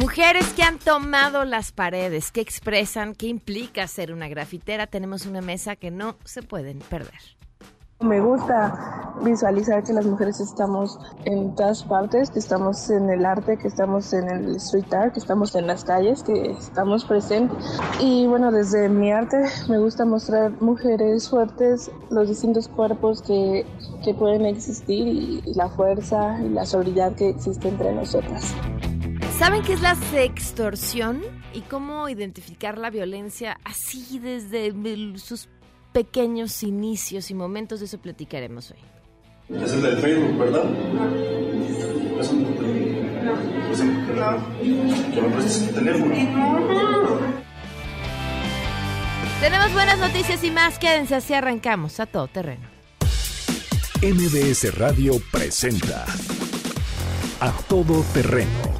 Mujeres que han tomado las paredes, que expresan qué implica ser una grafitera. Tenemos una mesa que no se pueden perder. Me gusta visualizar que las mujeres estamos en todas partes, que estamos en el arte, que estamos en el street art, que estamos en las calles, que estamos presentes. Y bueno, desde mi arte me gusta mostrar mujeres fuertes, los distintos cuerpos que, que pueden existir y la fuerza y la solidaridad que existe entre nosotras. ¿Saben qué es la sextorsión y cómo identificar la violencia así desde sus pequeños inicios y momentos? De eso platicaremos hoy. Es el del Facebook, ¿verdad? No. Es un No. Es un... No. Que me prestes el teléfono. Tenemos buenas noticias y más. Quédense así arrancamos a todo terreno. MBS Radio presenta A Todo Terreno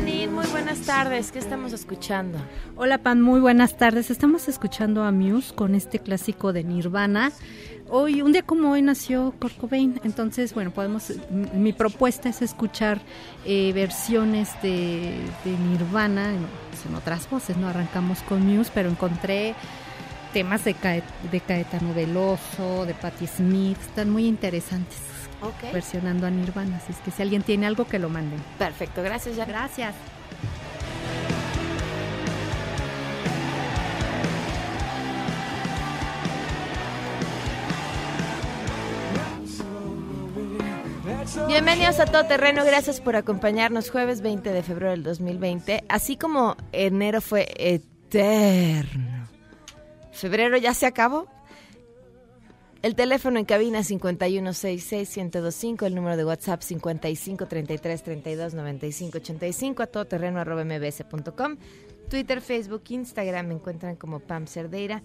Muy buenas tardes. ¿Qué estamos escuchando? Hola Pam, muy buenas tardes. Estamos escuchando a Muse con este clásico de Nirvana. Hoy, un día como hoy nació Kurt Cobain, entonces, bueno, podemos, mi propuesta es escuchar eh, versiones de, de Nirvana en, pues, en, otras voces, ¿no? Arrancamos con Muse, pero encontré temas de, Caet, de Caetano Veloso, de Patti Smith, están muy interesantes. Okay. Versionando a Nirvana, así es que si alguien tiene algo que lo manden. Perfecto, gracias, ya. Gracias. Bienvenidos a Todo Terreno, gracias por acompañarnos jueves 20 de febrero del 2020. Así como enero fue eterno, febrero ya se acabó. El teléfono en cabina 5166-1025, el número de WhatsApp 5533329585, a todoterreno arroba mbs.com, Twitter, Facebook, Instagram me encuentran como Pam Cerdeira.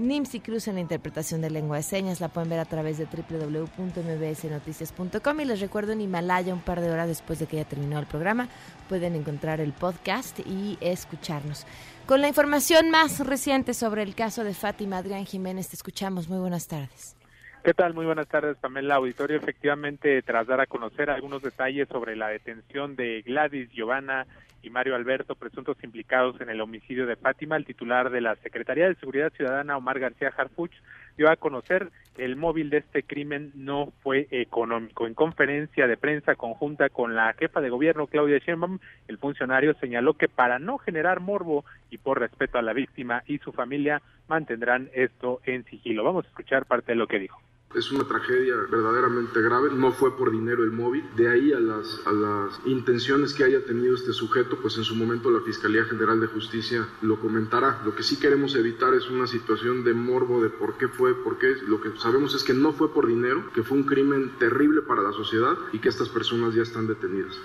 NIMS y Cruz en la interpretación de lengua de señas la pueden ver a través de www.mbsnoticias.com y les recuerdo en Himalaya un par de horas después de que ya terminó el programa pueden encontrar el podcast y escucharnos. Con la información más reciente sobre el caso de Fátima Adrián Jiménez te escuchamos. Muy buenas tardes. ¿Qué tal? Muy buenas tardes, Pamela Auditorio. Efectivamente, tras dar a conocer algunos detalles sobre la detención de Gladys, Giovanna y Mario Alberto, presuntos implicados en el homicidio de Fátima, el titular de la Secretaría de Seguridad Ciudadana, Omar García Harfuch, dio a conocer que el móvil de este crimen no fue económico. En conferencia de prensa conjunta con la jefa de gobierno, Claudia Sheinbaum, el funcionario señaló que para no generar morbo y por respeto a la víctima y su familia, mantendrán esto en sigilo. Vamos a escuchar parte de lo que dijo. Es una tragedia verdaderamente grave, no fue por dinero el móvil, de ahí a las, a las intenciones que haya tenido este sujeto, pues en su momento la Fiscalía General de Justicia lo comentará. Lo que sí queremos evitar es una situación de morbo de por qué fue, por qué, lo que sabemos es que no fue por dinero, que fue un crimen terrible para la sociedad y que estas personas ya están detenidas.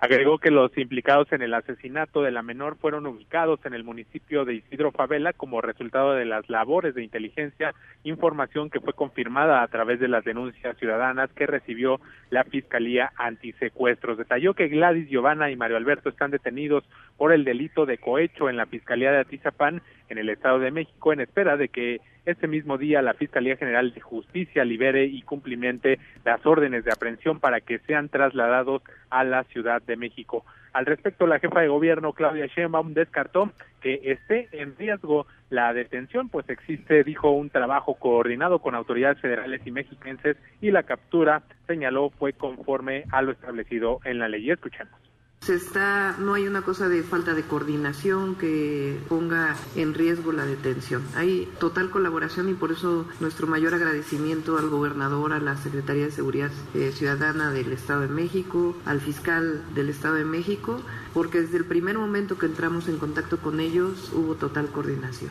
Agregó que los implicados en el asesinato de la menor fueron ubicados en el municipio de Isidro Favela como resultado de las labores de inteligencia, información que fue confirmada a través de las denuncias ciudadanas que recibió la Fiscalía Antisecuestros. Detalló que Gladys Giovanna y Mario Alberto están detenidos por el delito de cohecho en la Fiscalía de Atizapán en el Estado de México en espera de que este mismo día la Fiscalía General de Justicia libere y cumplimente las órdenes de aprehensión para que sean trasladados a la Ciudad de México. Al respecto, la jefa de gobierno Claudia Sheinbaum descartó que esté en riesgo la detención, pues existe, dijo, un trabajo coordinado con autoridades federales y mexiquenses y la captura, señaló, fue conforme a lo establecido en la ley. Escuchemos. Se está, no hay una cosa de falta de coordinación que ponga en riesgo la detención. Hay total colaboración y por eso nuestro mayor agradecimiento al gobernador, a la Secretaría de Seguridad eh, Ciudadana del Estado de México, al fiscal del Estado de México, porque desde el primer momento que entramos en contacto con ellos hubo total coordinación.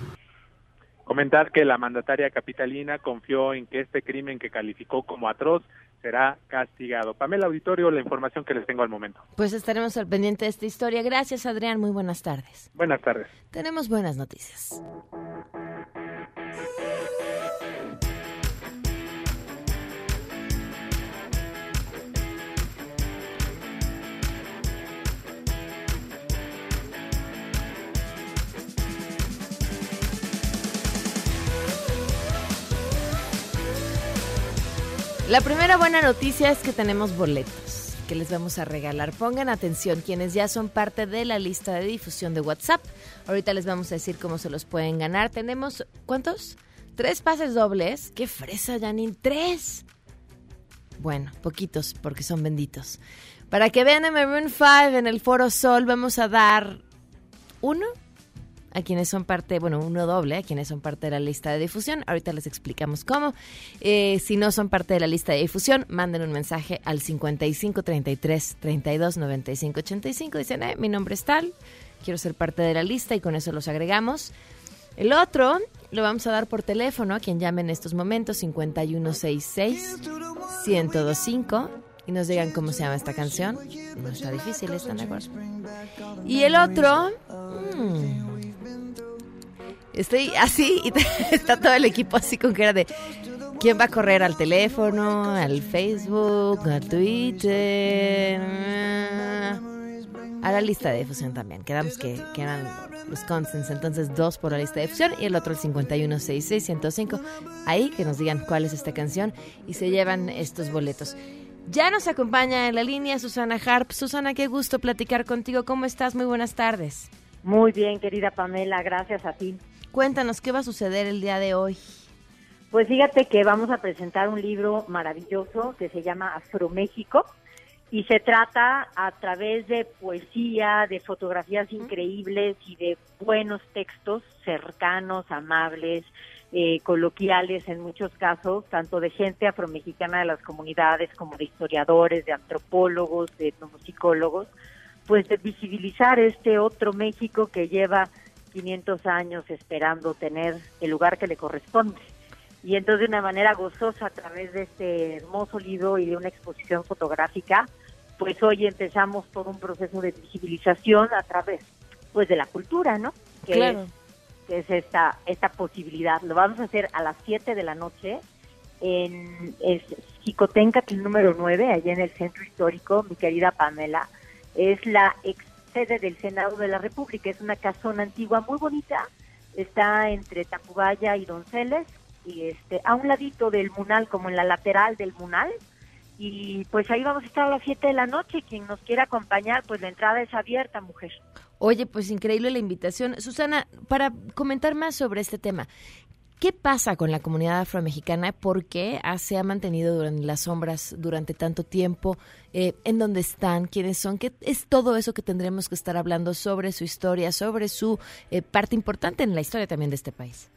Comentar que la mandataria capitalina confió en que este crimen que calificó como atroz será castigado. Pamela Auditorio, la información que les tengo al momento. Pues estaremos al pendiente de esta historia. Gracias, Adrián. Muy buenas tardes. Buenas tardes. Tenemos buenas noticias. La primera buena noticia es que tenemos boletos que les vamos a regalar. Pongan atención quienes ya son parte de la lista de difusión de WhatsApp. Ahorita les vamos a decir cómo se los pueden ganar. Tenemos, ¿cuántos? Tres pases dobles. ¡Qué fresa, Janine! ¡Tres! Bueno, poquitos porque son benditos. Para que vean a Maroon 5 en el Foro Sol, vamos a dar uno a quienes son parte, bueno, uno doble, a quienes son parte de la lista de difusión. Ahorita les explicamos cómo. Eh, si no son parte de la lista de difusión, manden un mensaje al 55 33 32 95 85. Dicen, eh, mi nombre es tal, quiero ser parte de la lista y con eso los agregamos. El otro lo vamos a dar por teléfono a quien llame en estos momentos 5166 1025 y nos digan cómo se llama esta canción. No está difícil, ¿están de acuerdo? Y el otro... mm, Estoy así y está todo el equipo así con cara de quién va a correr al teléfono, al Facebook, al Twitter, a la lista de difusión también. Quedamos que, que eran los constants, entonces dos por la lista de difusión y el otro el 5166105. Ahí que nos digan cuál es esta canción y se llevan estos boletos. Ya nos acompaña en la línea Susana Harp. Susana, qué gusto platicar contigo. ¿Cómo estás? Muy buenas tardes. Muy bien, querida Pamela, gracias a ti. Cuéntanos qué va a suceder el día de hoy. Pues fíjate que vamos a presentar un libro maravilloso que se llama Afroméxico y se trata a través de poesía, de fotografías increíbles y de buenos textos cercanos, amables, eh, coloquiales en muchos casos, tanto de gente afromexicana de las comunidades como de historiadores, de antropólogos, de etnomusicólogos, pues de visibilizar este otro México que lleva 500 años esperando tener el lugar que le corresponde. Y entonces de una manera gozosa a través de este hermoso libro y de una exposición fotográfica, pues hoy empezamos todo un proceso de visibilización a través pues de la cultura, ¿no? Que Claro. es, que es esta esta posibilidad. Lo vamos a hacer a las 7 de la noche en es número 9, allá en el centro histórico, mi querida Pamela. Es la ex sede del Senado de la República, es una casona antigua muy bonita, está entre Tacubaya y Donceles, y este, a un ladito del Munal, como en la lateral del Munal, y pues ahí vamos a estar a las 7 de la noche, quien nos quiera acompañar, pues la entrada es abierta, mujer. Oye, pues increíble la invitación. Susana, para comentar más sobre este tema, ¿qué pasa con la comunidad afromexicana? ¿Por qué se ha mantenido durante las sombras durante tanto tiempo? Eh, ¿En dónde están? ¿Quiénes son? ¿Qué es todo eso que tendremos que estar hablando sobre su historia, sobre su eh, parte importante en la historia también de este país?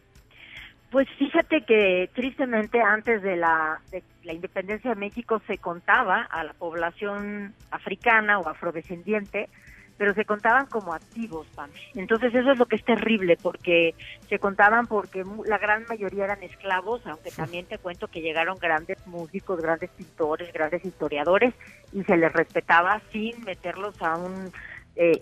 Pues fíjate que tristemente antes de la, de la independencia de México se contaba a la población africana o afrodescendiente, pero se contaban como activos, Pam. Entonces eso es lo que es terrible, porque se contaban porque la gran mayoría eran esclavos, aunque también te cuento que llegaron grandes músicos, grandes pintores, grandes historiadores, y se les respetaba sin meterlos a un eh,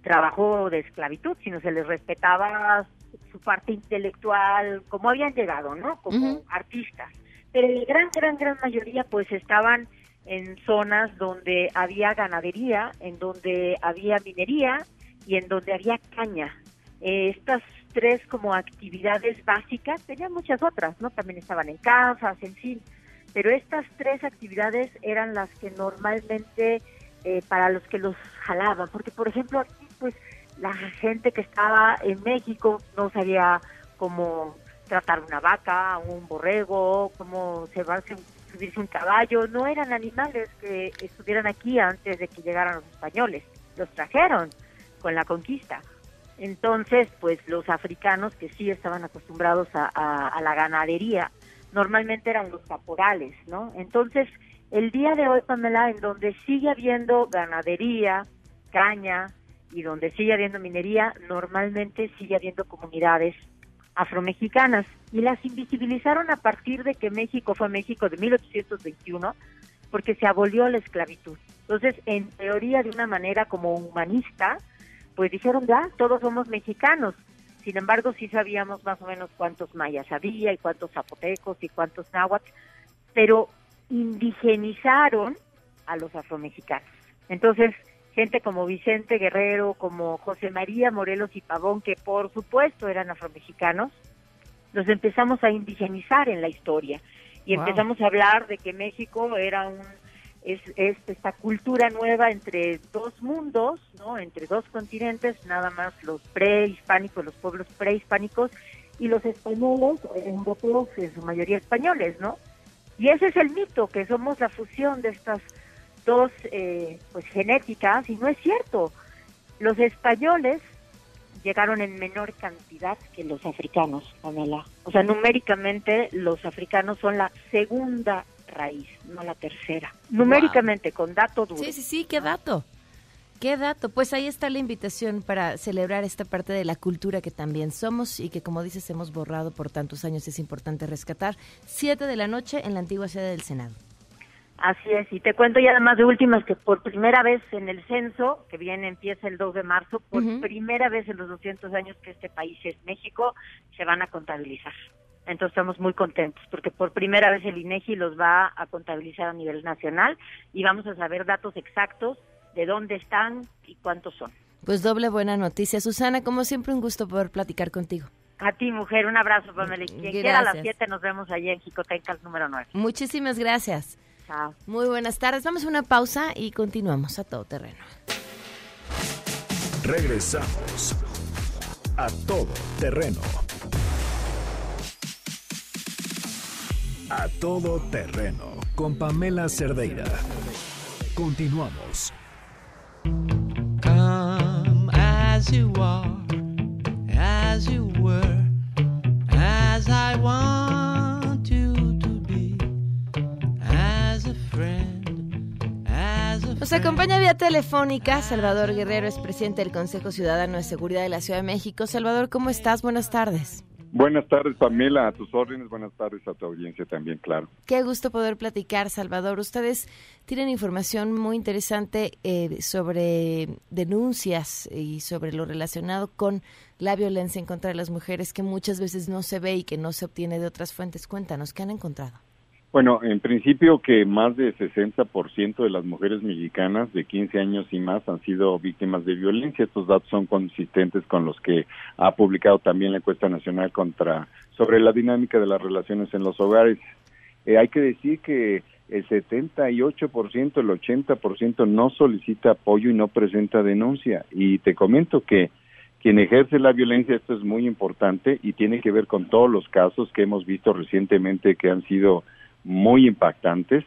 trabajo de esclavitud, sino se les respetaba su parte intelectual, como habían llegado, ¿no? Como artistas. Pero la gran, gran, gran mayoría pues estaban en zonas donde había ganadería, en donde había minería y en donde había caña. Eh, estas tres como actividades básicas, tenían muchas otras, ¿no? También estaban en casas, en fin. Pero estas tres actividades eran las que normalmente eh, para los que los jalaban, porque por ejemplo aquí pues la gente que estaba en México no sabía cómo tratar una vaca, un borrego, cómo cebarse, un caballo, no eran animales que estuvieran aquí antes de que llegaran los españoles. los trajeron con la conquista. Entonces, pues los africanos que sí estaban acostumbrados a, a- a la ganadería, normalmente eran los caporales, ¿no? Entonces, el día de hoy, Pamela, en donde sigue habiendo ganadería, caña y donde sigue habiendo minería, normalmente sigue habiendo comunidades afromexicanas y las invisibilizaron a partir de que México fue México de 1821 porque se abolió la esclavitud. Entonces, en teoría, de una manera como humanista, pues dijeron, ya, todos somos mexicanos. Sin embargo, sí sabíamos más o menos cuántos mayas había y cuántos zapotecos y cuántos náhuatl, pero indigenizaron a los afromexicanos. Entonces, gente como Vicente Guerrero, como José María Morelos y Pavón, que por supuesto eran afromexicanos, los empezamos a indigenizar en la historia y Wow. empezamos a hablar de que México era un es, es esta cultura nueva entre dos mundos, ¿no? Entre dos continentes, nada más los prehispánicos, los pueblos prehispánicos y los españoles, europeos, en su mayoría españoles, ¿no? Y ese es el mito, que somos la fusión de estas dos eh, pues genéticas y no es cierto. Los españoles llegaron en menor cantidad que los africanos, Pamela. O sea, numéricamente los africanos son la segunda raíz, no la tercera. Numéricamente, con dato duro. Sí, sí, sí, qué dato. Qué dato. Pues ahí está la invitación para celebrar esta parte de la cultura que también somos y que, como dices, hemos borrado por tantos años. Es importante rescatar. Siete de la noche en la antigua sede del Senado. Así es, y te cuento ya además de últimas que por primera vez en el censo, que viene, empieza el 2 de marzo, por primera vez en los 200 años que este país es México, se van a contabilizar. Entonces estamos muy contentos porque por primera vez el INEGI los va a contabilizar a nivel nacional y vamos a saber datos exactos de dónde están y cuántos son. Pues doble buena noticia. Susana, como siempre, un gusto poder platicar contigo. A ti, mujer, un abrazo, Pamela. Y Quien quiera a las Gracias. 7 nos vemos allí en Jicotencas número 9. Muchísimas gracias. Chao. Muy buenas tardes. Vamos a una pausa y continuamos a todo terreno. Regresamos a todo terreno. A todo terreno con Pamela Cerdeira. Continuamos. Come as you are, as you were, Nos acompaña vía telefónica Salvador Guerrero, es presidente del Consejo Ciudadano de Seguridad de la Ciudad de México. Salvador, ¿cómo estás? Buenas tardes. Buenas tardes, Pamela, a tus órdenes. Buenas tardes a tu audiencia también, claro. Qué gusto poder platicar, Salvador. Ustedes tienen información muy interesante eh, sobre denuncias y sobre lo relacionado con la violencia en contra de las mujeres que muchas veces no se ve y que no se obtiene de otras fuentes. Cuéntanos, ¿qué han encontrado? Bueno, en principio que más de 60% de las mujeres mexicanas de 15 años y más han sido víctimas de violencia. Estos datos son consistentes con los que ha publicado también la encuesta nacional contra sobre la dinámica de las relaciones en los hogares. Eh, hay que decir que el 78%, el 80% no solicita apoyo y no presenta denuncia. Y te comento que quien ejerce la violencia, esto es muy importante y tiene que ver con todos los casos que hemos visto recientemente que han sido muy impactantes.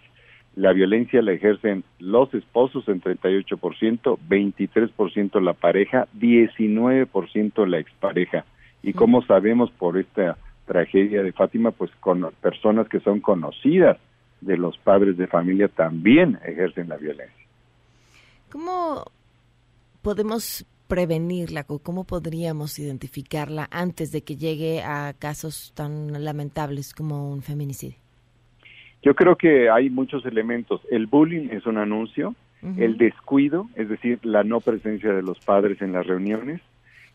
La violencia la ejercen los esposos en 38%, 23% la pareja, 19% la expareja. Y como sabemos por esta tragedia de Fátima, pues con personas que son conocidas de los padres de familia también ejercen la violencia. ¿Cómo podemos prevenirla o cómo podríamos identificarla antes de que llegue a casos tan lamentables como un feminicidio? Yo creo que hay muchos elementos. El bullying es un anuncio, el descuido, es decir, la no presencia de los padres en las reuniones,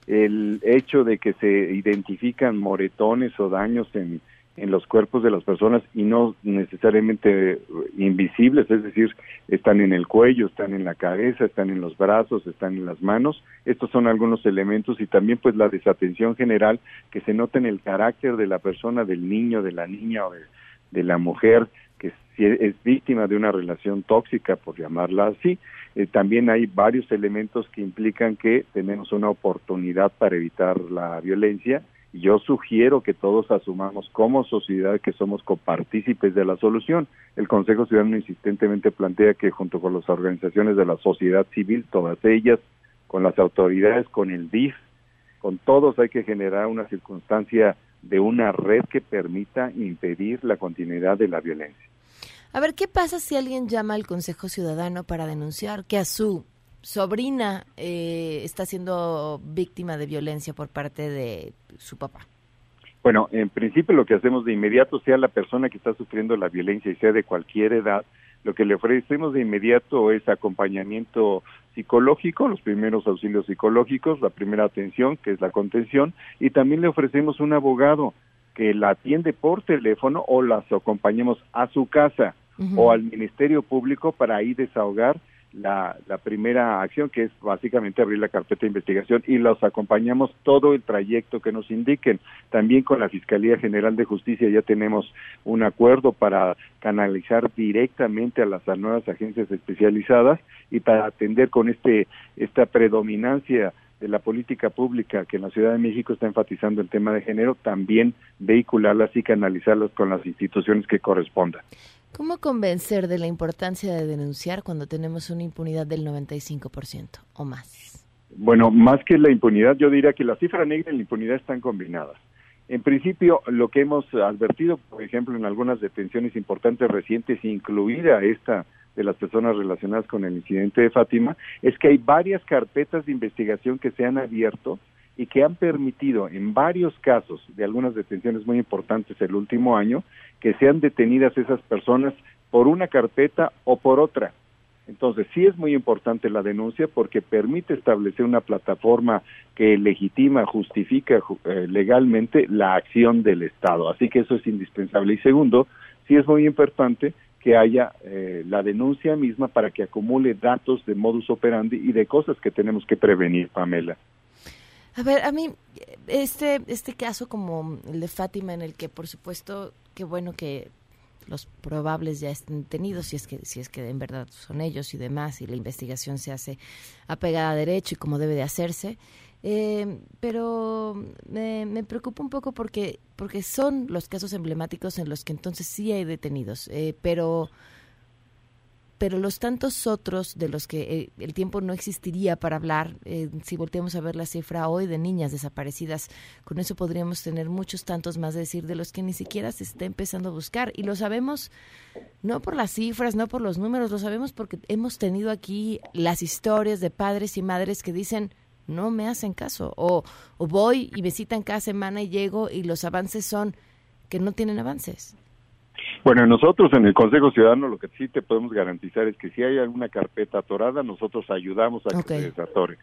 el hecho de que se identifican moretones o daños en, en los cuerpos de las personas y no necesariamente invisibles, es decir, están en el cuello, están en la cabeza, están en los brazos, están en las manos. Estos son algunos elementos y también pues la desatención general que se nota en el carácter de la persona, del niño, de la niña o de, de la mujer que es víctima de una relación tóxica, por llamarla así. Eh, también hay varios elementos que implican que tenemos una oportunidad para evitar la violencia yo sugiero que todos asumamos como sociedad que somos copartícipes de la solución. El Consejo Ciudadano insistentemente plantea que junto con las organizaciones de la sociedad civil, todas ellas, con las autoridades, con el DIF, con todos hay que generar una circunstancia de una red que permita impedir la continuidad de la violencia. A ver, ¿qué pasa si alguien llama al Consejo Ciudadano para denunciar que a su sobrina eh, está siendo víctima de violencia por parte de su papá? Bueno, en principio lo que hacemos de inmediato, sea la persona que está sufriendo la violencia y sea de cualquier edad, lo que le ofrecemos de inmediato es acompañamiento psicológico, los primeros auxilios psicológicos, la primera atención, que es la contención, y también le ofrecemos un abogado que la atiende por teléfono o las acompañemos a su casa o al Ministerio Público para ahí desahogar la, la primera acción, que es básicamente abrir la carpeta de investigación y los acompañamos todo el trayecto que nos indiquen. También con la Fiscalía General de Justicia ya tenemos un acuerdo para canalizar directamente a las nuevas agencias especializadas y para atender con este esta predominancia de la política pública que en la Ciudad de México está enfatizando el tema de género, también vehicularlas y canalizarlas con las instituciones que correspondan. ¿Cómo convencer de la importancia de denunciar cuando tenemos una impunidad del 95% o más? Bueno, más que la impunidad, yo diría que la cifra negra y la impunidad están combinadas. En principio, lo que hemos advertido, por ejemplo, en algunas detenciones importantes recientes, incluida esta de las personas relacionadas con el incidente de Fátima, es que hay varias carpetas de investigación que se han abierto y que han permitido en varios casos de algunas detenciones muy importantes el último año que sean detenidas esas personas por una carpeta o por otra. Entonces, sí es muy importante la denuncia porque permite establecer una plataforma que legitima, justifica eh, legalmente la acción del Estado. Así que eso es indispensable. Y segundo, sí es muy importante que haya eh, la denuncia misma para que acumule datos de modus operandi y de cosas que tenemos que prevenir, Pamela. A ver, a mí, este, este caso como el de Fátima, en el que por supuesto, qué bueno que los probables ya estén detenidos, si es que, si es que en verdad son ellos y demás, y la investigación se hace apegada a derecho y como debe de hacerse. Eh, pero me, me, preocupa un poco porque, porque son los casos emblemáticos en los que entonces sí hay detenidos, eh, pero pero los tantos otros de los que eh, el tiempo no existiría para hablar, eh, si volteamos a ver la cifra hoy de niñas desaparecidas, con eso podríamos tener muchos tantos más de decir de los que ni siquiera se está empezando a buscar. Y lo sabemos no por las cifras, no por los números, lo sabemos porque hemos tenido aquí las historias de padres y madres que dicen, no me hacen caso, o, o voy y visitan cada semana y llego y los avances son que no tienen avances. Bueno, nosotros en el Consejo Ciudadano lo que sí te podemos garantizar es que si hay alguna carpeta atorada, nosotros ayudamos a que se desatore.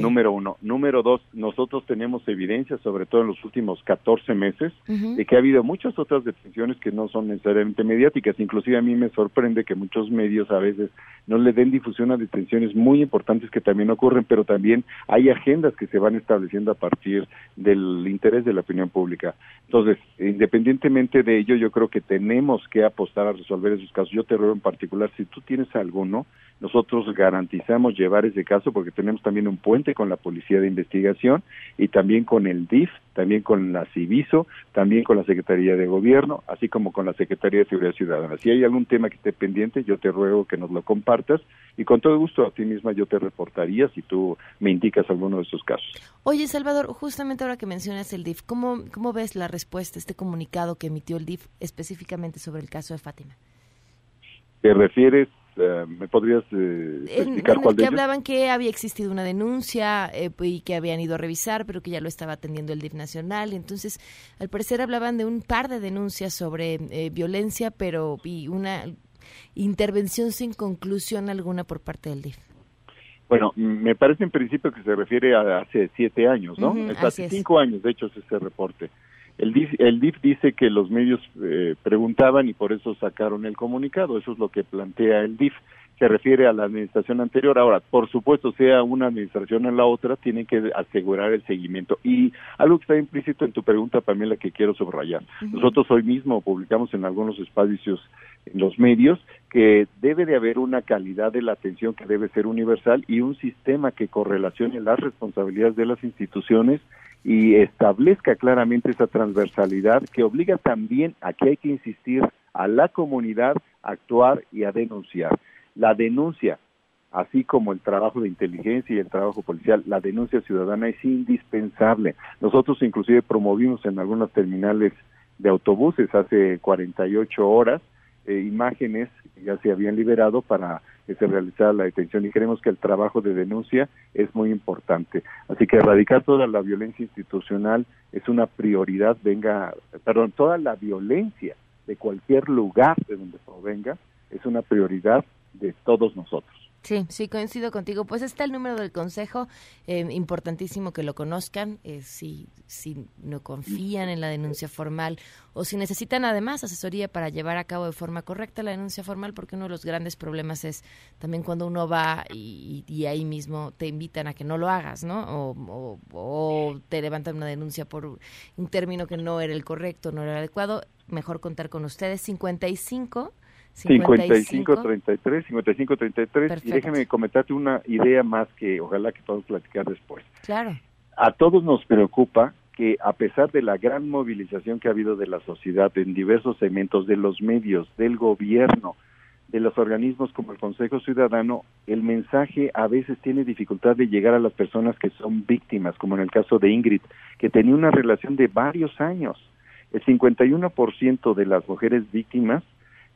Número uno. Número dos, nosotros tenemos evidencia, sobre todo en los últimos 14 meses, de que ha habido muchas otras detenciones que no son necesariamente mediáticas. Inclusive a mí me sorprende que muchos medios a veces no le den difusión a detenciones muy importantes que también ocurren, pero también hay agendas que se van estableciendo a partir del interés de la opinión pública. Entonces, independientemente de ello, yo creo que tenemos que apostar a resolver esos casos. Yo te ruego en particular, si tú tienes alguno, nosotros garantizamos llevar ese caso porque tenemos también un puente con la Policía de Investigación y también con el DIF, también con la CIVISO, también con la Secretaría de Gobierno, así como con la Secretaría de Seguridad Ciudadana. Si hay algún tema que esté pendiente, yo te ruego que nos lo compartas y con todo gusto a ti misma yo te reportaría si tú me indicas alguno de estos casos. Oye, Salvador, justamente ahora que mencionas el DIF, ¿cómo, cómo ves la respuesta, este comunicado que emitió el DIF específicamente sobre el caso de Fátima? ¿Te refieres eh, ¿Me podrías eh, explicar en, que hablaban que había existido una denuncia eh, y que habían ido a revisar, pero que ya lo estaba atendiendo el DIF nacional. Entonces, al parecer hablaban de un par de denuncias sobre violencia, pero y una intervención sin conclusión alguna por parte del DIF. Bueno, me parece en principio que se refiere a hace siete años, ¿no? hace cinco años, de hecho, es ese reporte. El DIF, el DIF dice que los medios eh, preguntaban y por eso sacaron el comunicado. Eso es lo que plantea el DIF. Se refiere a la administración anterior. Ahora, por supuesto, sea una administración o la otra, tienen que asegurar el seguimiento. Y algo que está implícito en tu pregunta, Pamela, que quiero subrayar. Nosotros hoy mismo publicamos en algunos espacios en los medios que debe de haber una calidad de la atención que debe ser universal y un sistema que correlacione las responsabilidades de las instituciones y establezca claramente esa transversalidad que obliga también a que hay que insistir a la comunidad a actuar y a denunciar. La denuncia, así como el trabajo de inteligencia y el trabajo policial, la denuncia ciudadana es indispensable. Nosotros inclusive promovimos en algunas terminales de autobuses hace 48 horas eh, imágenes ya se habían liberado para que se realizara la detención y creemos que el trabajo de denuncia es muy importante. Así que erradicar toda la violencia institucional es una prioridad, venga, perdón, toda la violencia de cualquier lugar de donde provenga es una prioridad de todos nosotros. Sí, sí, coincido contigo. Pues está el número del consejo, eh, importantísimo que lo conozcan, eh, si, si no confían en la denuncia formal o si necesitan además asesoría para llevar a cabo de forma correcta la denuncia formal, porque uno de los grandes problemas es también cuando uno va y, ahí mismo te invitan a que no lo hagas, ¿no? O, o te levantan una denuncia por un término que no era el correcto, no era el adecuado. Mejor contar con ustedes. 55 5533, 5533 y déjeme comentarte una idea más que ojalá que podamos platicar después. Claro. A todos nos preocupa que a pesar de la gran movilización que ha habido de la sociedad en diversos segmentos de los medios, del gobierno, de los organismos como el Consejo Ciudadano, el mensaje a veces tiene dificultad de llegar a las personas que son víctimas, como en el caso de Ingrid, que tenía una relación de varios años. El 51% de las mujeres víctimas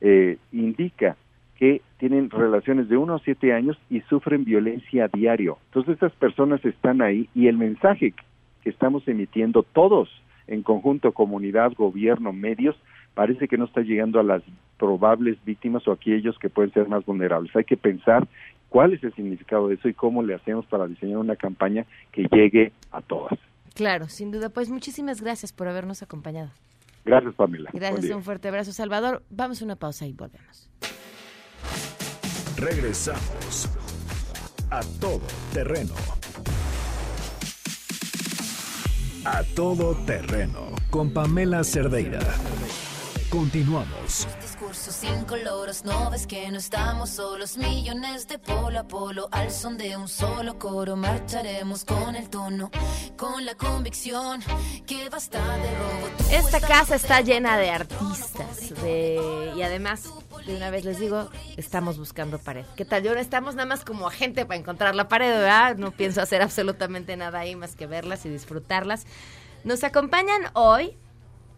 eh, indica que tienen relaciones de uno a siete años y sufren violencia a diario. Entonces estas personas están ahí y el mensaje que estamos emitiendo todos en conjunto, comunidad, gobierno, medios, parece que no está llegando a las probables víctimas o a aquellos que pueden ser más vulnerables. Hay que pensar cuál es el significado de eso y cómo le hacemos para diseñar una campaña que llegue a todas. Claro, sin duda. Pues muchísimas gracias por habernos acompañado. Gracias, Pamela. Gracias, un fuerte abrazo, Salvador. Vamos a una pausa y volvemos. Regresamos a todo terreno. A todo terreno con Pamela Cerdeira. Continuamos discurso sin coloros, no ves que no estamos solos, millones de polo a polo, al son de un solo coro, marcharemos con el tono, con la convicción que basta de robo. Esta casa está llena de artistas, de... y además, de una vez les digo, estamos buscando pared. ¿Qué tal? Yo no estamos nada más como agente para encontrar la pared, ¿verdad? No pienso hacer absolutamente nada ahí más que verlas y disfrutarlas. Nos acompañan hoy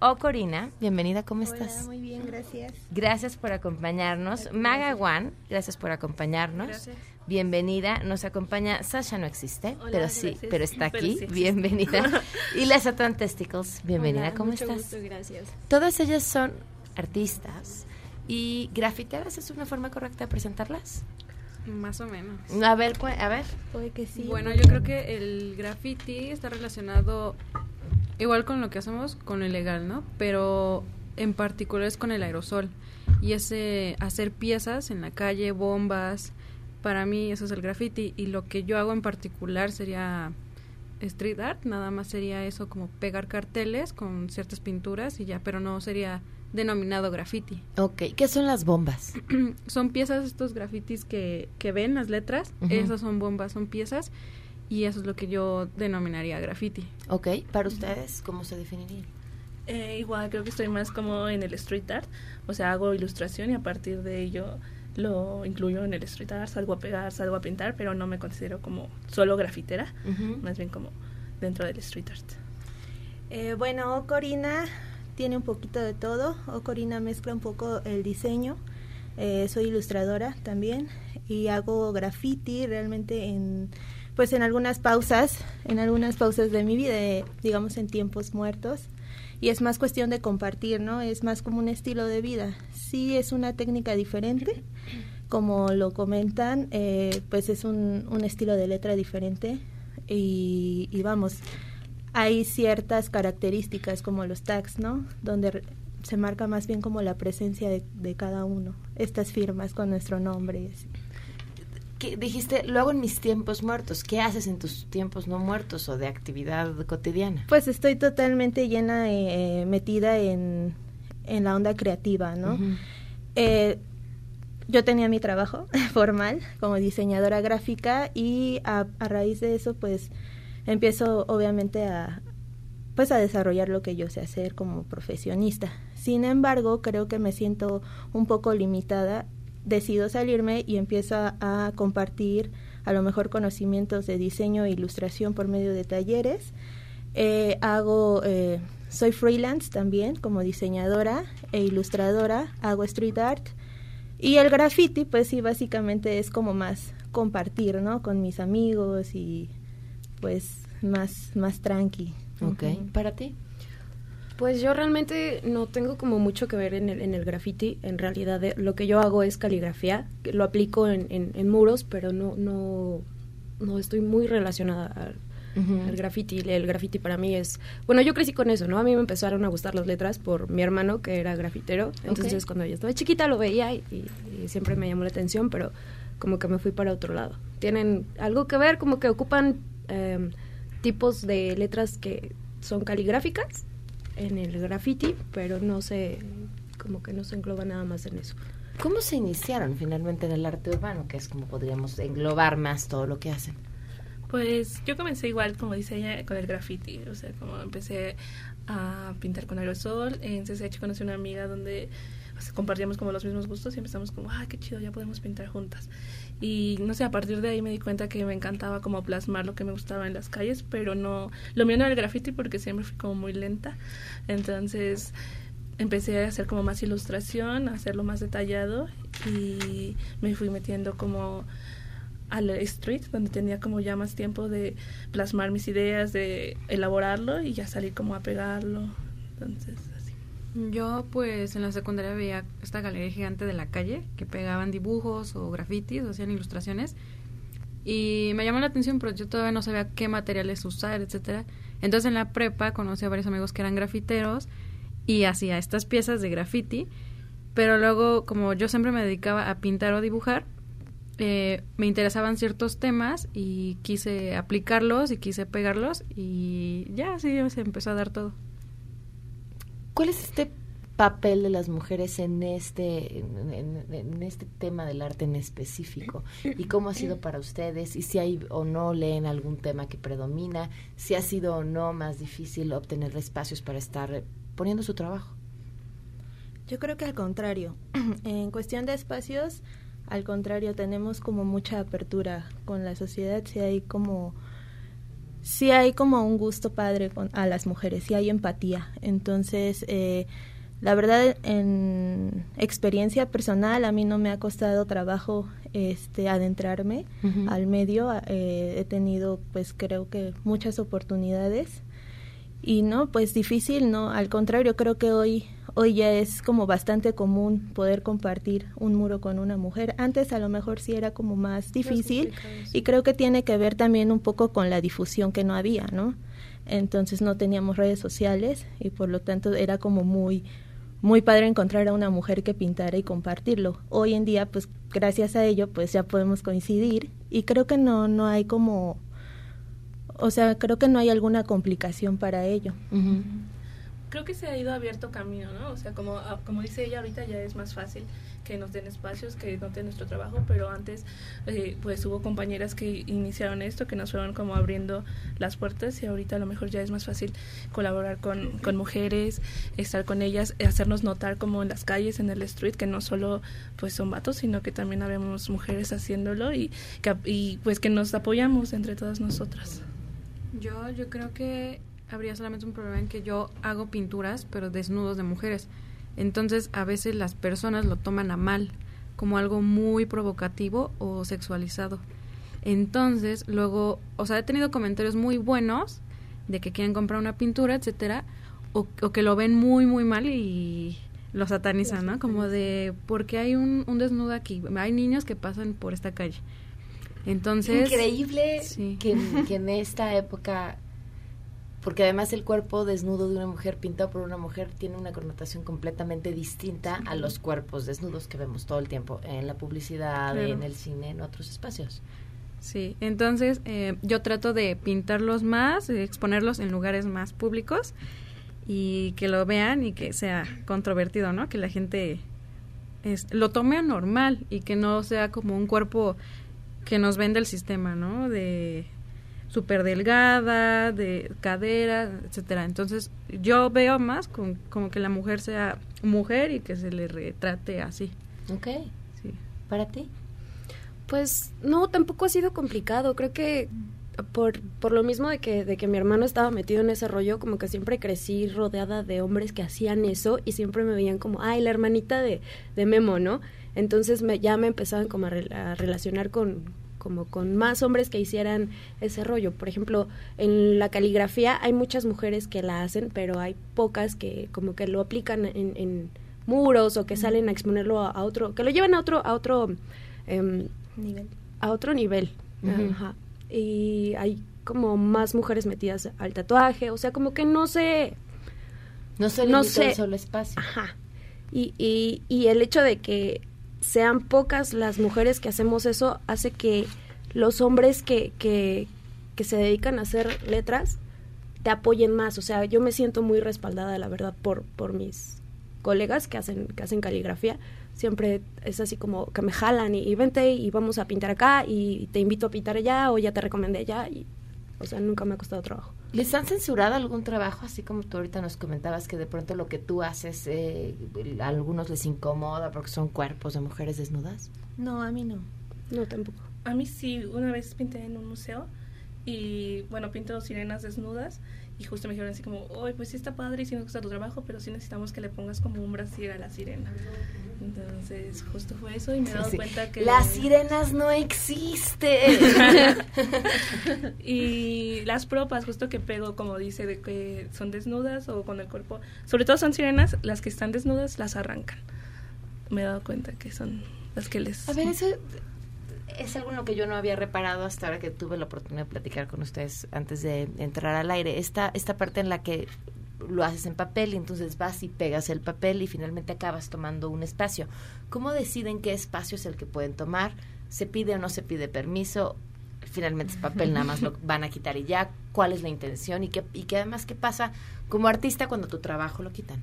Oh, Corina, bienvenida, ¿cómo estás? Muy bien, gracias. Gracias por acompañarnos. Maga One, gracias por acompañarnos. Gracias. Bienvenida, nos acompaña Sasha no existe, pero sí, pero está aquí. bienvenida. y Les Satan Testicles, bienvenida, ¿cómo mucho estás? Gusto, gracias. Todas ellas son artistas y grafiteras, ¿es una forma correcta de presentarlas? Más o menos. A ver, a ver. Puede que sí. Bueno, yo creo que el graffiti está relacionado igual con lo que hacemos con lo ilegal, ¿no? Pero en particular es con el aerosol y ese hacer piezas en la calle, bombas, para mí eso es el graffiti y lo que yo hago en particular sería street art, nada más sería eso como pegar carteles con ciertas pinturas y ya, pero no sería denominado graffiti. Ok, ¿qué son las bombas? son piezas, estos grafitis que, que ven las letras, esas son bombas, son piezas y eso es lo que yo denominaría graffiti. Ok, para ustedes, ¿cómo se definiría? Eh, igual, creo que estoy más como en el street art, o sea, hago ilustración y a partir de ello lo incluyo en el street art, salgo a pegar, salgo a pintar, pero no me considero como solo grafitera, más bien como dentro del street art. Eh, bueno, Corina tiene un poquito de todo, o Corina mezcla un poco el diseño, eh, soy ilustradora también y hago graffiti realmente en pues en algunas pausas, en algunas pausas de mi vida, digamos en tiempos muertos. Y es más cuestión de compartir, ¿no? Es más como un estilo de vida. Sí es una técnica diferente, como lo comentan, eh, pues es un, un, estilo de letra diferente. Y, y, vamos, hay ciertas características como los tags, ¿no? Donde se marca más bien como la presencia de, de cada uno, estas firmas con nuestro nombre y así dijiste, lo hago en mis tiempos muertos. ¿Qué haces en tus tiempos no muertos o de actividad cotidiana? Pues estoy totalmente llena, eh, metida en, en, la onda creativa, ¿no? eh, yo tenía mi trabajo formal como diseñadora gráfica y a, a raíz de eso pues empiezo obviamente a pues a desarrollar lo que yo sé hacer como profesionista. Sin embargo, creo que me siento un poco limitada. Decido salirme y empiezo a, compartir a lo mejor conocimientos de diseño e ilustración por medio de talleres. Eh, hago, eh, soy freelance también como diseñadora e ilustradora, hago street art y el graffiti pues sí básicamente es como más compartir, ¿no? Con mis amigos y pues más, más tranqui. Ok, ¿para ti? Pues yo realmente no tengo como mucho que ver en el, en el graffiti. En realidad eh, lo que yo hago es caligrafía. Lo aplico en, en, en muros, pero no, no, no estoy muy relacionada al, Ujú. al graffiti. El graffiti para mí es... Bueno, yo crecí con eso, ¿no? A mí me empezaron a gustar las letras por mi hermano, que era grafitero. Entonces cuando yo estaba chiquita lo veía y, y- y siempre me llamó la atención, pero como que me fui para otro lado. Tienen algo que ver, como que ocupan em, tipos de letras que son caligráficas en el graffiti, pero no se, como que no se engloba nada más en eso. ¿Cómo se iniciaron finalmente en el arte urbano, que es como podríamos englobar más todo lo que hacen? Pues yo comencé igual, como dice ella, con el graffiti. O sea, como empecé a pintar con aerosol. En CCH conocí una amiga donde o sea, compartíamos como los mismos gustos y empezamos como, ah, qué chido, ya podemos pintar juntas. Y no sé, a partir de ahí me di cuenta que me encantaba como plasmar lo que me gustaba en las calles, pero no, lo mío no era el graffiti porque siempre fui como muy lenta. Entonces empecé a hacer como más ilustración, a hacerlo más detallado y me fui metiendo como al street, donde tenía como ya más tiempo de plasmar mis ideas, de elaborarlo y ya salir como a pegarlo. Entonces. Yo pues en la secundaria veía esta galería gigante de la calle que pegaban dibujos o grafitis o hacían ilustraciones y me llamó la atención pero yo todavía no sabía qué materiales usar, etcétera. Entonces en la prepa conocí a varios amigos que eran grafiteros y hacía estas piezas de graffiti, pero luego como yo siempre me dedicaba a pintar o dibujar, eh, me interesaban ciertos temas y quise aplicarlos y quise pegarlos y ya así se empezó a dar todo. ¿Cuál es este papel de las mujeres en este en, este tema del arte en específico y cómo ha sido para ustedes y si hay o no leen algún tema que predomina si ha sido o no más difícil obtener espacios para estar eh, poniendo su trabajo Yo creo que al contrario. en cuestión de espacios, al contrario, tenemos como mucha apertura con la sociedad. Si hay como sí hay como un gusto padre con, a las mujeres, sí hay empatía. Entonces, eh, la verdad, en experiencia personal, a mí no me ha costado trabajo este adentrarme al medio. Eh, he tenido, pues creo que muchas oportunidades. Y no, pues difícil, no, al contrario, creo que hoy hoy ya es como bastante común poder compartir un muro con una mujer. Antes a lo mejor sí era como más difícil y creo que tiene que ver también un poco con la difusión que no había, ¿no? Entonces no teníamos redes sociales y por lo tanto era como muy muy padre encontrar a una mujer que pintara y compartirlo. Hoy en día, pues gracias a ello, pues ya podemos coincidir y creo que no no hay como o sea, creo que no hay alguna complicación para ello. Creo que se ha ido abierto camino, ¿no? O sea, como, ah, como dice ella ahorita, ya es más fácil que nos den espacios, que noten nuestro trabajo, pero antes, eh, pues hubo compañeras que iniciaron esto, que nos fueron como abriendo las puertas y ahorita a lo mejor ya es más fácil colaborar con, con mujeres, estar con ellas, hacernos notar como en las calles, en el street, que no solo pues son vatos, sino que también habemos mujeres haciéndolo y, que, y pues que nos apoyamos entre todas nosotras. Yo, yo creo que habría solamente un problema en que yo hago pinturas, pero desnudos de mujeres. Entonces, a veces las personas lo toman a mal, como algo muy provocativo o sexualizado. Entonces, luego, o sea, he tenido comentarios muy buenos de que quieren comprar una pintura, etcétera, o, o que lo ven muy, muy mal y lo satanizan, ¿no? Como de, ¿por qué hay un, un desnudo aquí? Hay niños que pasan por esta calle. Entonces... increíble Sí. que, que en esta época porque además el cuerpo desnudo de una mujer pintado por una mujer tiene una connotación completamente distinta a los cuerpos desnudos que vemos todo el tiempo en la publicidad, Claro. en el cine, en otros espacios. Sí, entonces eh, yo trato de pintarlos más, de exponerlos en lugares más públicos y que lo vean y que sea controvertido, ¿no? Que la gente es, lo tome normal y que no sea como un cuerpo que nos vende el sistema, ¿no? De súper delgada, de cadera, etcétera. Entonces, yo veo más con, como que la mujer sea mujer y que se le retrate así. Ok. Sí. ¿Para ti? Pues no, tampoco ha sido complicado. Creo que por, por lo mismo de que, de que mi hermano estaba metido en ese rollo, como que siempre crecí rodeada de hombres que hacían eso y siempre me veían como, ay, la hermanita de, de Memo, ¿no? Entonces me, ya me empezaban como a, re- a relacionar con como con más hombres que hicieran ese rollo. Por ejemplo, en la caligrafía hay muchas mujeres que la hacen, pero hay pocas que como que lo aplican en, en muros o que salen a exponerlo a, a otro, que lo llevan a otro, a otro em, Nivel. a otro nivel. Ajá. Y hay como más mujeres metidas al tatuaje, o sea, como que no sé. No se no limita sé. solo espacio. Ajá. Y, y, y el hecho de que sean pocas las mujeres que hacemos eso hace que los hombres que, que, que se dedican a hacer letras te apoyen más. O sea, yo me siento muy respaldada, la verdad, por, por mis colegas que hacen, que hacen caligrafía. Siempre es así como que me jalan y, vente y vamos a pintar acá y te invito a pintar allá o ya te recomendé allá. Y, o sea, nunca me ha costado trabajo. ¿Les han censurado algún trabajo? Así como tú ahorita nos comentabas que de pronto lo que tú haces eh, a algunos les incomoda porque son cuerpos de mujeres desnudas. No, a mí no. No, tampoco. A mí sí, una vez pinté en un museo y bueno, pinté dos sirenas desnudas y justo me dijeron así como, oye, pues sí está padre y sí nos gusta tu trabajo, pero sí necesitamos que le pongas como un brasier a la sirena. Entonces justo fue eso y me he dado Sí. cuenta que... Las sirenas no existen. y las propas, justo que pego, como dice, de que son desnudas o con el cuerpo, sobre todo son sirenas, las que están desnudas las arrancan. Me he dado cuenta que son las que les... A ver, eso es algo en lo que yo no había reparado hasta ahora que tuve la oportunidad de platicar con ustedes antes de entrar al aire. Esta, esta parte en la que lo haces en papel y entonces vas y pegas el papel y finalmente acabas tomando un espacio. ¿Cómo deciden qué espacio es el que pueden tomar? ¿Se pide o no se pide permiso? Finalmente es papel, nada más lo van a quitar y ya. ¿Cuál es la intención? Y que, y que además, ¿qué pasa como artista cuando tu trabajo lo quitan?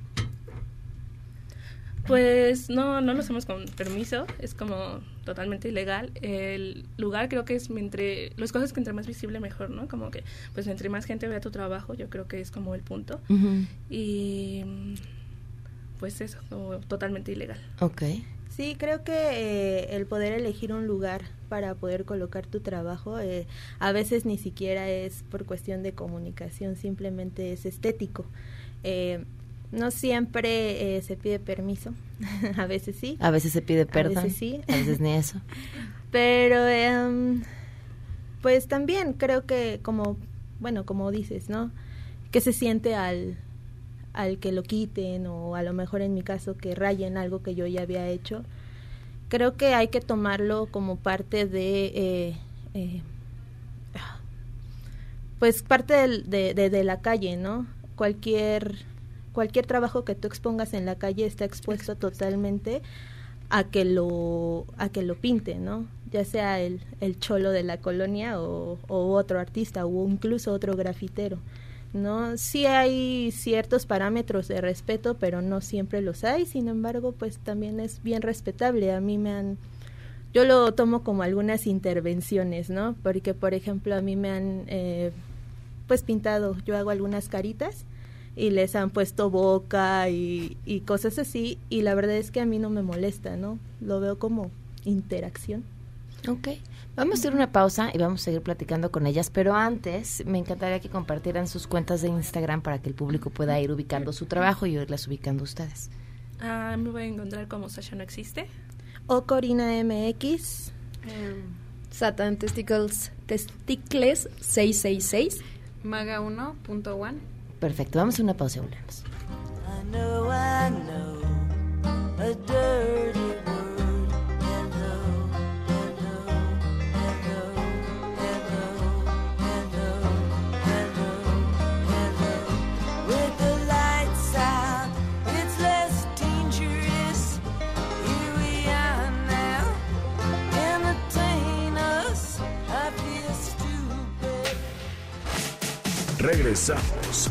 Pues no, no lo hacemos con permiso, es como totalmente ilegal. El lugar creo que es entre, las cosas que entre más visible mejor, ¿no? Como que, pues entre más gente vea tu trabajo, yo creo que es como el punto. Y mm, pues eso, como totalmente ilegal. Ok. Sí, creo que eh, el poder elegir un lugar para poder colocar tu trabajo eh, a veces ni siquiera es por cuestión de comunicación, simplemente es estético. Eh, no siempre eh, se pide permiso, a veces sí. A veces se pide perdón. A veces sí. A veces ni eso. Pero, em, pues también creo que como, bueno, como dices, ¿no? Que se siente al, al que lo quiten o a lo mejor en mi caso que rayen algo que yo ya había hecho. Creo que hay que tomarlo como parte de, eh, eh, pues parte del- de, de, de la calle, ¿no? Cualquier, cualquier trabajo que tú expongas en la calle está expuesto totalmente a que lo a que lo pinte, ¿no? Ya sea el, el cholo de la colonia o, o otro artista o incluso otro grafitero, ¿no? Sí hay ciertos parámetros de respeto, pero no siempre los hay. Sin embargo, pues también es bien respetable. A mí me han yo lo tomo como algunas intervenciones, ¿no? Porque, por ejemplo, a mí me han, eh, pues, pintado, yo hago algunas caritas y les han puesto boca y, y cosas así, y la verdad es que a mí no me molesta, ¿no? Lo veo como interacción. Ok, vamos a hacer una pausa y vamos a seguir platicando con ellas, pero antes me encantaría que compartieran sus cuentas de Instagram para que el público pueda ir ubicando su trabajo y irlas ubicando ustedes. Ah, me voy a encontrar como Sasha no existe. O Corina MX. Satan Testicles, Testicles 666. Maga 1.1. Perfecto, vamos a una pausa y volvemos. I know, I know, a dirty word. Hello, hello, hello, hello, hello, hello, hello. With the lights out, it's less dangerous. Here we are now. Entertain us. I feel stupid. Regresamos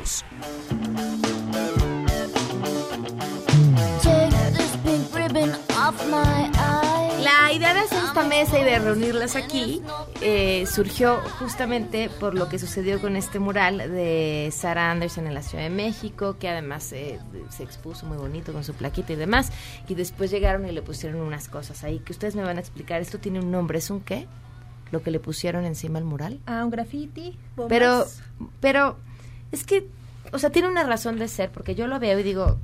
Esta mesa y de reunirlas aquí eh, surgió justamente por lo que sucedió con este mural de Sarah Anderson en la Ciudad de México, que además eh, se expuso muy bonito con su plaquita y demás. Y después llegaron y le pusieron unas cosas ahí que ustedes me van a explicar. Esto tiene un nombre, ¿es un qué? Lo que le pusieron encima al mural. Ah, un graffiti. bombas. Pero, pero es que, o sea, tiene una razón de ser, porque yo lo veo y digo,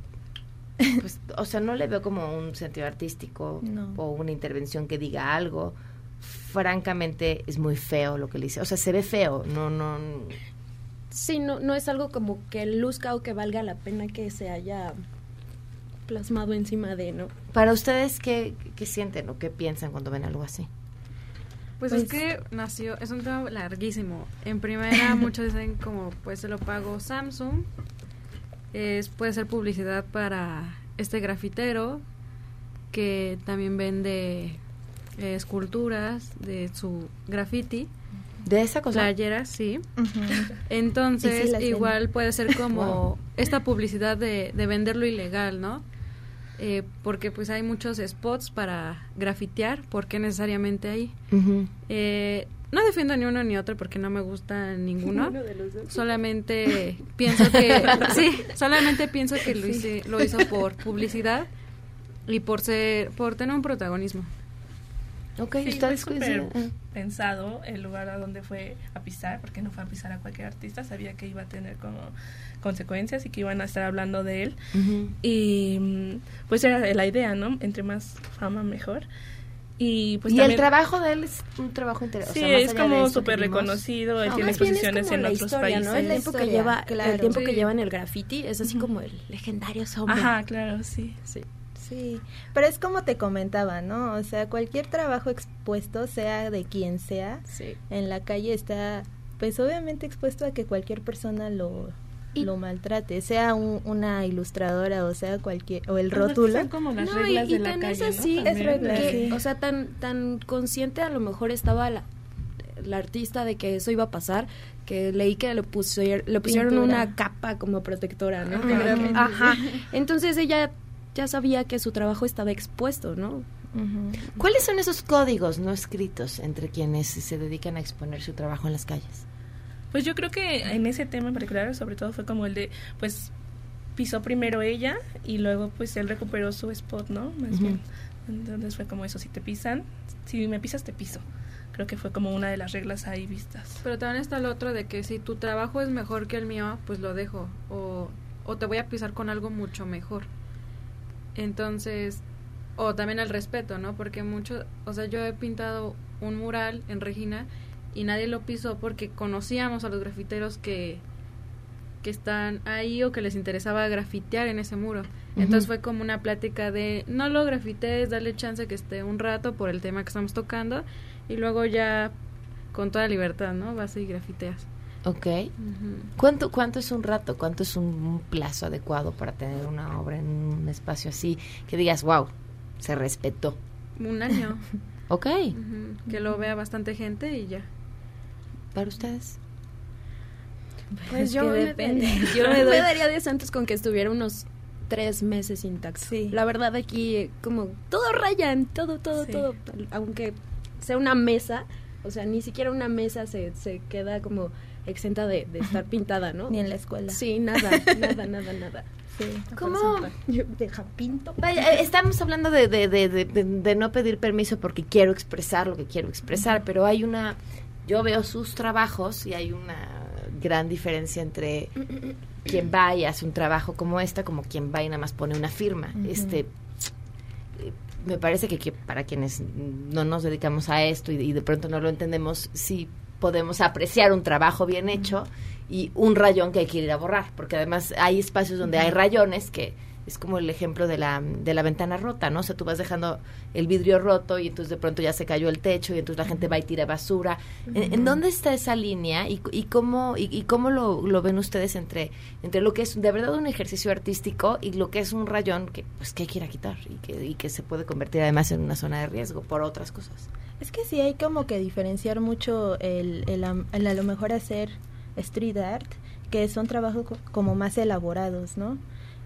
pues, o sea, no le veo como un sentido artístico No. o una intervención que diga algo. Francamente, es muy feo lo que le dice. O sea, se ve feo, no, no. Sí, no, no es algo como que luzca o que valga la pena que se haya plasmado encima de, ¿no? Para ustedes, ¿qué, qué sienten o qué piensan cuando ven algo así? Pues, es que nació, es un tema larguísimo. En primera, muchos dicen como, pues se lo pago Samsung. Es, puede ser publicidad para este grafitero que también vende eh, esculturas de su graffiti. ¿De esa cosa? Playeras, sí. Entonces, igual puede ser como Wow. esta publicidad de, de venderlo ilegal, ¿no? Eh, porque pues hay muchos spots para grafitear, ¿por qué necesariamente ahí? Eh, no defiendo ni uno ni otro porque no me gusta ninguno. De los dos. Solamente pienso que sí, solamente pienso que lo, hice- lo hizo por publicidad y por ser por tener un protagonismo. Ok, Sí, fue súper pensado el lugar a donde fue a pisar, porque no fue a pisar a cualquier artista, sabía que iba a tener como consecuencias y que iban a estar hablando de él. Y mm, pues era la idea, ¿no? Entre más fama, mejor. Y pues y también- el trabajo de él es un trabajo interesante. Sí, es como súper reconocido, él No, tiene exposiciones en otros historia, países. ¿no? El tiempo que lleva, claro. el tiempo que Sí. lleva en el graffiti es así como el legendario sombra. Ajá, claro, sí. Sí. Sí, pero es como te comentaba, ¿no? O sea, cualquier trabajo expuesto, sea de quien sea, Sí. en la calle está, pues obviamente expuesto a que cualquier persona lo, lo maltrate, sea un- una ilustradora o sea cualquier, o el rótulo. son como las No, y, reglas y de la tan es así. Es regla, que, sí. o sea, tan, tan consciente a lo mejor estaba la, la artista de que eso iba a pasar, que leí que le, pusier- le pusieron Pintura. una capa como protectora, ¿no? Ajá. Entonces ella ya sabía que su trabajo estaba expuesto, ¿no? ¿Cuáles son esos códigos no escritos entre quienes se dedican a exponer su trabajo en las calles? Pues yo creo que en ese tema en particular, sobre todo fue como el de, pues, pisó primero ella y luego pues él recuperó su spot, ¿no? Más Ujú. bien. Entonces fue como eso, si te pisan, si me pisas te piso. Creo que fue como una de las reglas ahí vistas. Pero también está el otro de que si tu trabajo es mejor que el mío, pues lo dejo. O, o te voy a pisar con algo mucho mejor. Entonces, o también el respeto, ¿no? Porque mucho, o sea, yo he pintado un mural en Regina y nadie lo pisó porque conocíamos a los grafiteros que, que están ahí o que les interesaba grafitear en ese muro. Entonces fue como una plática de no lo grafitees, dale chance que esté un rato por el tema que estamos tocando y luego ya con toda libertad, ¿no? Vas y grafiteas. Ok. ¿Cuánto, ¿Cuánto es un rato? ¿Cuánto es un, plazo adecuado para tener una obra en un espacio así que digas, wow, se respetó? Un año. Ok. Que lo vea bastante gente y ya. ¿Para ustedes? Pues Es yo me, depende. yo me daría de santos con que estuviera unos tres meses intacto. Sí. La verdad aquí eh, como todo rayan, todo, todo, Sí. todo. Aunque sea una mesa, o sea, ni siquiera una mesa se, se queda como exenta de, de estar pintada, ¿no? Ni en la escuela. Sí, nada, nada, nada, nada. Sí. ¿Cómo? Deja pinto. Vaya, eh, estamos hablando de, de, de, de- de- de no pedir permiso porque quiero expresar lo que quiero expresar, pero hay una, yo veo sus trabajos y hay una gran diferencia entre quien va y hace un trabajo como esta, como quien va y nada más pone una firma. Este, me parece que, que para quienes no nos dedicamos a esto y, y de pronto no lo entendemos, sí podemos apreciar un trabajo bien hecho y un rayón que hay que ir a borrar, porque además hay espacios donde hay rayones que es como el ejemplo de la, de la ventana rota, ¿no? O sea, tú vas dejando el vidrio roto y entonces de pronto ya se cayó el techo y entonces la gente va y tira basura. ¿En, en dónde está esa línea y, y cómo, y, y cómo lo, lo ven ustedes entre, entre lo que es de verdad un ejercicio artístico y lo que es un rayón que, pues, que hay que ir a quitar y que, y que se puede convertir además en una zona de riesgo por otras cosas? Es que sí hay como que diferenciar mucho el, el, el a lo mejor hacer street art, que son trabajos co- como más elaborados, ¿no?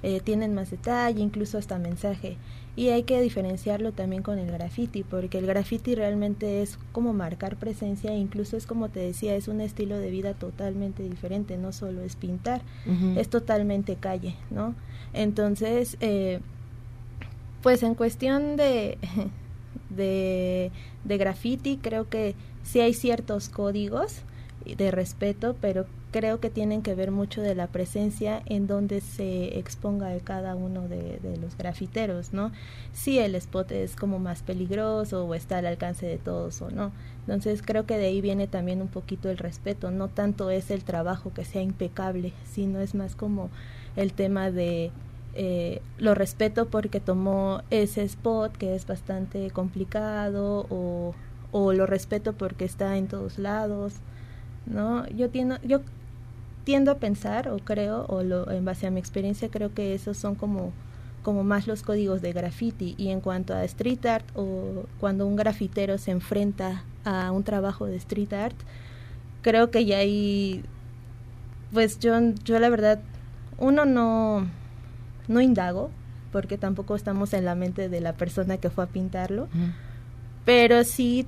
Eh, tienen más detalle, incluso hasta mensaje. Y hay que diferenciarlo también con el graffiti, porque el graffiti realmente es como marcar presencia, e incluso es como te decía, es un estilo de vida totalmente diferente, no solo es pintar, es totalmente calle, ¿no? Entonces, eh, pues en cuestión de, de, de graffiti, creo que sí hay ciertos códigos de respeto, pero creo que tienen que ver mucho de la presencia en donde se exponga de cada uno de, los grafiteros, ¿no? Si el spot es como más peligroso o está al alcance de todos o no. Entonces creo que de ahí viene también un poquito el respeto, no tanto es el trabajo que sea impecable, sino es más como el tema de eh, lo respeto porque tomó ese spot que es bastante complicado o, o lo respeto porque está en todos lados, ¿no? Yo tiendo, yo tiendo a pensar o creo o lo, en base a mi experiencia creo que esos son como como más los códigos de graffiti y en cuanto a street art o cuando un grafitero se enfrenta a un trabajo de street art creo que ya hay pues yo yo la verdad uno no no indago porque tampoco estamos en la mente de la persona que fue a pintarlo pero sí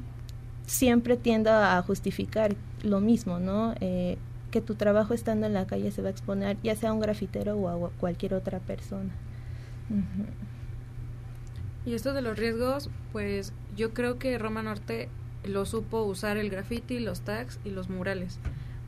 siempre tiendo a justificar lo mismo, ¿no? Eh, que tu trabajo estando en la calle se va a exponer ya sea a un grafitero o a cualquier otra persona. Y esto de los riesgos, pues yo creo que Roma Norte lo supo usar el graffiti, los tags y los murales,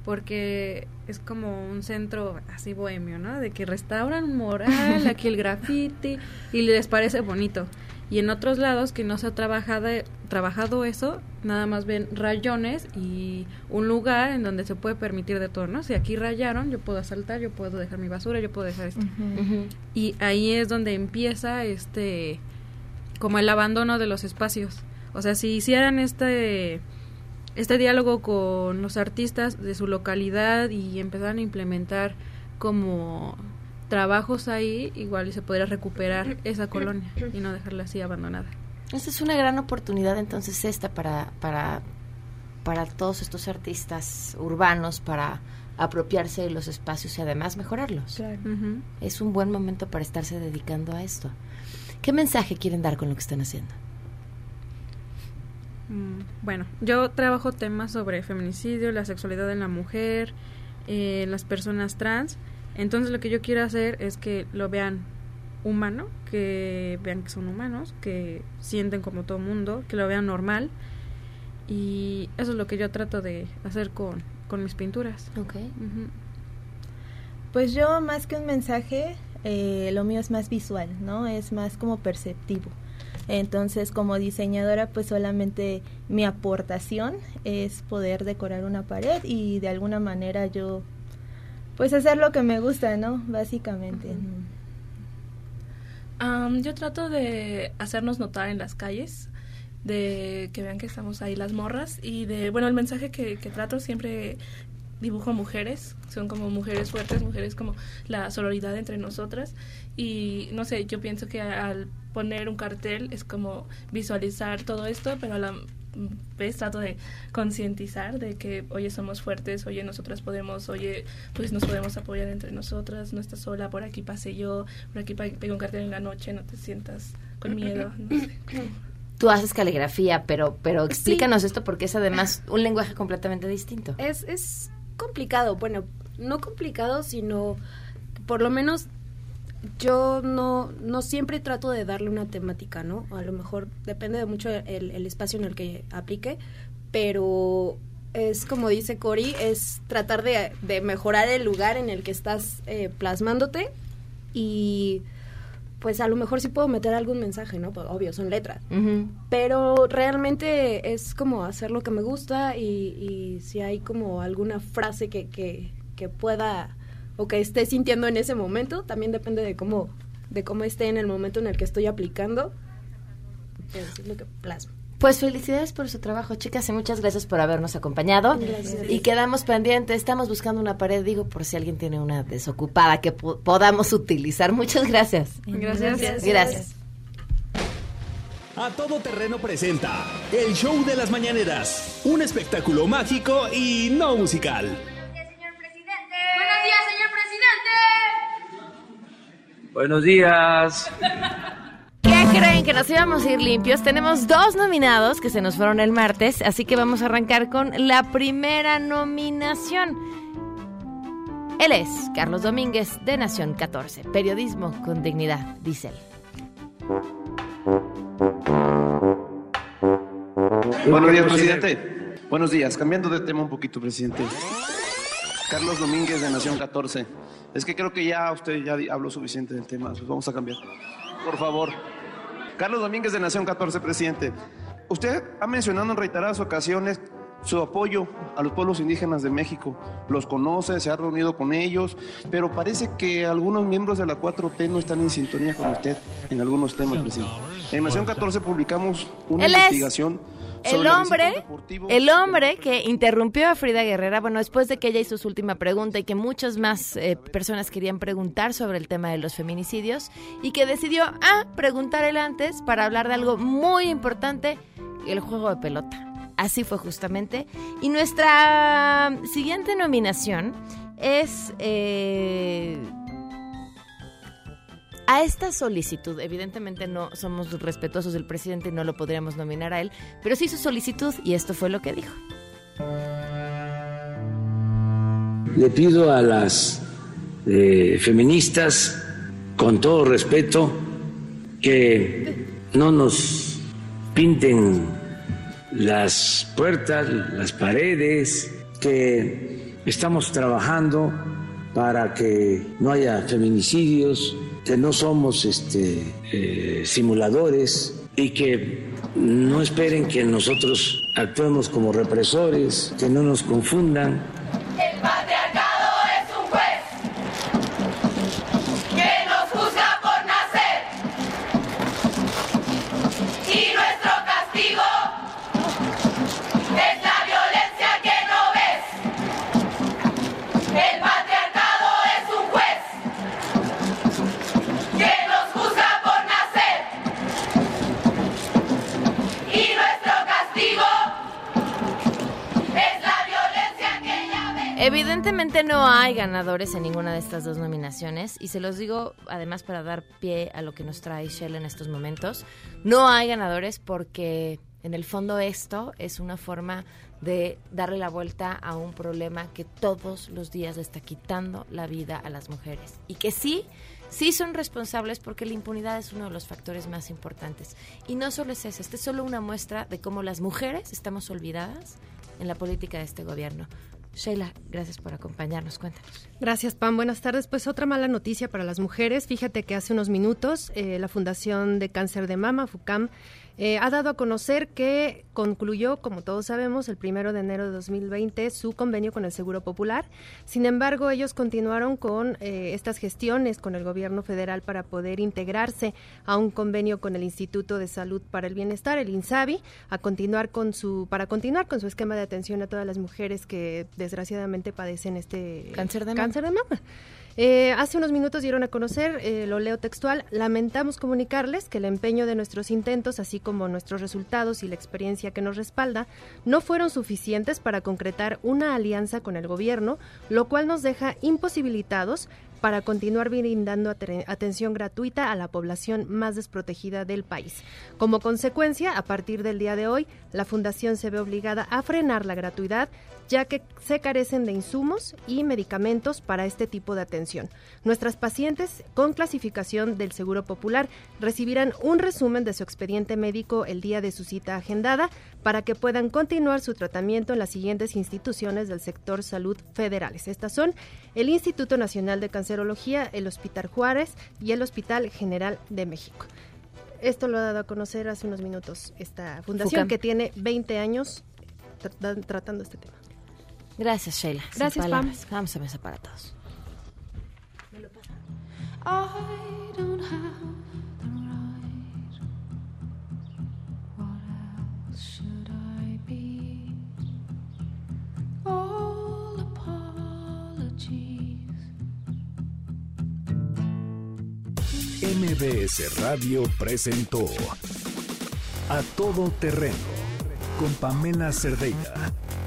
porque es como un centro así bohemio, ¿no? De que restauran un mural, aquí el graffiti y les parece bonito. Y en otros lados que no se ha trabajado, trabajado eso, nada más ven rayones y un lugar en donde se puede permitir de todo, ¿no? Si aquí rayaron, yo puedo asaltar, yo puedo dejar mi basura, yo puedo dejar esto. Y ahí es donde empieza este como el abandono de los espacios. O sea, si hicieran este este diálogo con los artistas de su localidad y empezaran a implementar como trabajos ahí, igual y se podría recuperar esa colonia y no dejarla así abandonada. Esta es una gran oportunidad entonces esta para, para, para todos estos artistas urbanos para apropiarse de los espacios y además mejorarlos. Es un buen momento para estarse dedicando a esto. ¿Qué mensaje quieren dar con lo que están haciendo? Mm, Bueno, yo trabajo temas sobre feminicidio, la sexualidad en la mujer, eh, las personas trans. Entonces lo que yo quiero hacer es que lo vean humano, que vean que son humanos, que sienten como todo mundo, que lo vean normal. Y eso es lo que yo trato de hacer con, con mis pinturas. Ok. Pues yo más que un mensaje, eh, lo mío es más visual, ¿no? Es más como perceptivo. Entonces, como diseñadora, pues solamente mi aportación es poder decorar una pared y de alguna manera yo, pues hacer lo que me gusta, ¿no? Básicamente. Am, yo trato de hacernos notar en las calles, de que vean que estamos ahí las morras y de, bueno, el mensaje que, que trato siempre dibujo mujeres, son como mujeres fuertes, mujeres como la sororidad entre nosotras y no sé, yo pienso que al poner un cartel es como visualizar todo esto, pero a la vez trato de concientizar de que, oye, somos fuertes, oye, nosotras podemos, oye, pues nos podemos apoyar entre nosotras, no estás sola, por aquí pasé yo, por aquí pego un cartel en la noche, no te sientas con miedo, no sé. Tú haces caligrafía, pero, pero explícanos esto porque es además un lenguaje completamente distinto. Es, es complicado, bueno, no complicado, sino por lo menos yo no, no siempre trato de darle una temática, ¿no? A lo mejor depende de mucho el, el espacio en el que aplique, pero es como dice Cory, es tratar de, de mejorar el lugar en el que estás eh, plasmándote y pues a lo mejor sí puedo meter algún mensaje, ¿no? Pues, obvio, son letras. Pero realmente es como hacer lo que me gusta y, y si hay como alguna frase que, que, que pueda o que esté sintiendo en ese momento, también depende de cómo, de cómo esté en el momento en el que estoy aplicando. Es lo que plasmo. Pues felicidades por su trabajo, chicas, y muchas gracias por habernos acompañado. Gracias. Y quedamos pendientes, estamos buscando una pared, digo, por si alguien tiene una desocupada que po- podamos utilizar. Muchas gracias. Gracias. Gracias. A Todo Terreno presenta el show de las mañaneras, un espectáculo mágico y no musical. Buenos días, señor presidente. Buenos días. ¿Qué creen que nos íbamos a ir limpios? Tenemos dos nominados que se nos fueron el martes, así que vamos a arrancar con la primera nominación. Él es Carlos Domínguez de Nación 14, periodismo con dignidad, dice él. Buenos días, presidente. Buenos días. Cambiando de tema un poquito, presidente. Carlos Domínguez de Nación 14. Es que creo que ya usted ya habló suficiente del tema. Pues vamos a cambiar. Por favor. Carlos Domínguez de Nación 14, presidente. Usted ha mencionado en reiteradas ocasiones su apoyo a los pueblos indígenas de México. Los conoce, se ha reunido con ellos, pero parece que algunos miembros de la 4T no están en sintonía con usted en algunos temas, presidente. En Nación 14 publicamos una investigación El hombre, el hombre que interrumpió a Frida Guerrera, bueno, después de que ella hizo su última pregunta y que muchas más eh, personas querían preguntar sobre el tema de los feminicidios y que decidió, ah, preguntar él antes para hablar de algo muy importante, el juego de pelota. Así fue justamente. Y nuestra siguiente nominación es... eh, a esta solicitud, evidentemente no somos respetuosos del presidente y no lo podríamos nominar a él, pero sí su solicitud y esto fue lo que dijo. Le pido a las eh, feministas, con todo respeto, que no nos pinten las puertas, las paredes, que estamos trabajando para que no haya feminicidios, que no somos este, eh, simuladores y que no esperen que nosotros actuemos como represores, que no nos confundan. Ganadores en ninguna de estas dos nominaciones y se los digo además para dar pie a lo que nos trae Shell en estos momentos. No hay ganadores porque en el fondo esto es una forma de darle la vuelta a un problema que todos los días le está quitando la vida a las mujeres y que sí, sí son responsables porque la impunidad es uno de los factores más importantes. Y no solo es eso, esta es solo una muestra de cómo las mujeres estamos olvidadas en la política de este gobierno. Sheila, gracias por acompañarnos. Cuéntanos. Gracias, Pam. Buenas tardes. Pues otra mala noticia para las mujeres. Fíjate que hace unos minutos eh, la Fundación de Cáncer de Mama, FUCAM, eh, ha dado a conocer que concluyó, como todos sabemos, el primero de enero de 2020 su convenio con el Seguro Popular. Sin embargo, ellos continuaron con eh, estas gestiones con el gobierno federal para poder integrarse a un convenio con el Instituto de Salud para el Bienestar, el INSABI, a continuar con su, para continuar con su esquema de atención a todas las mujeres que desgraciadamente padecen este Cáncer de mama. cáncer de mama. Eh, hace unos minutos dieron a conocer, eh, lo leo textual, lamentamos comunicarles que el empeño de nuestros intentos, así como nuestros resultados y la experiencia que nos respalda, no fueron suficientes para concretar una alianza con el gobierno, lo cual nos deja imposibilitados para continuar brindando ate- atención gratuita a la población más desprotegida del país. Como consecuencia, a partir del día de hoy, la Fundación se ve obligada a frenar la gratuidad, ya que se carecen de insumos y medicamentos para este tipo de atención. Nuestras pacientes con clasificación del Seguro Popular recibirán un resumen de su expediente médico el día de su cita agendada para que puedan continuar su tratamiento en las siguientes instituciones del sector salud federales. Estas son el Instituto Nacional de Cancerología, el Hospital Juárez y el Hospital General de México. Esto lo ha dado a conocer hace unos minutos esta fundación FUCAM. que tiene 20 años tra- tratando este tema. Gracias, Sheila. Gracias, Pam. Vamos a mesa para todos. I don't have the right. What else should I be? All apologies. MBS Radio presentó A Todo Terreno con Pamela Cerdeira,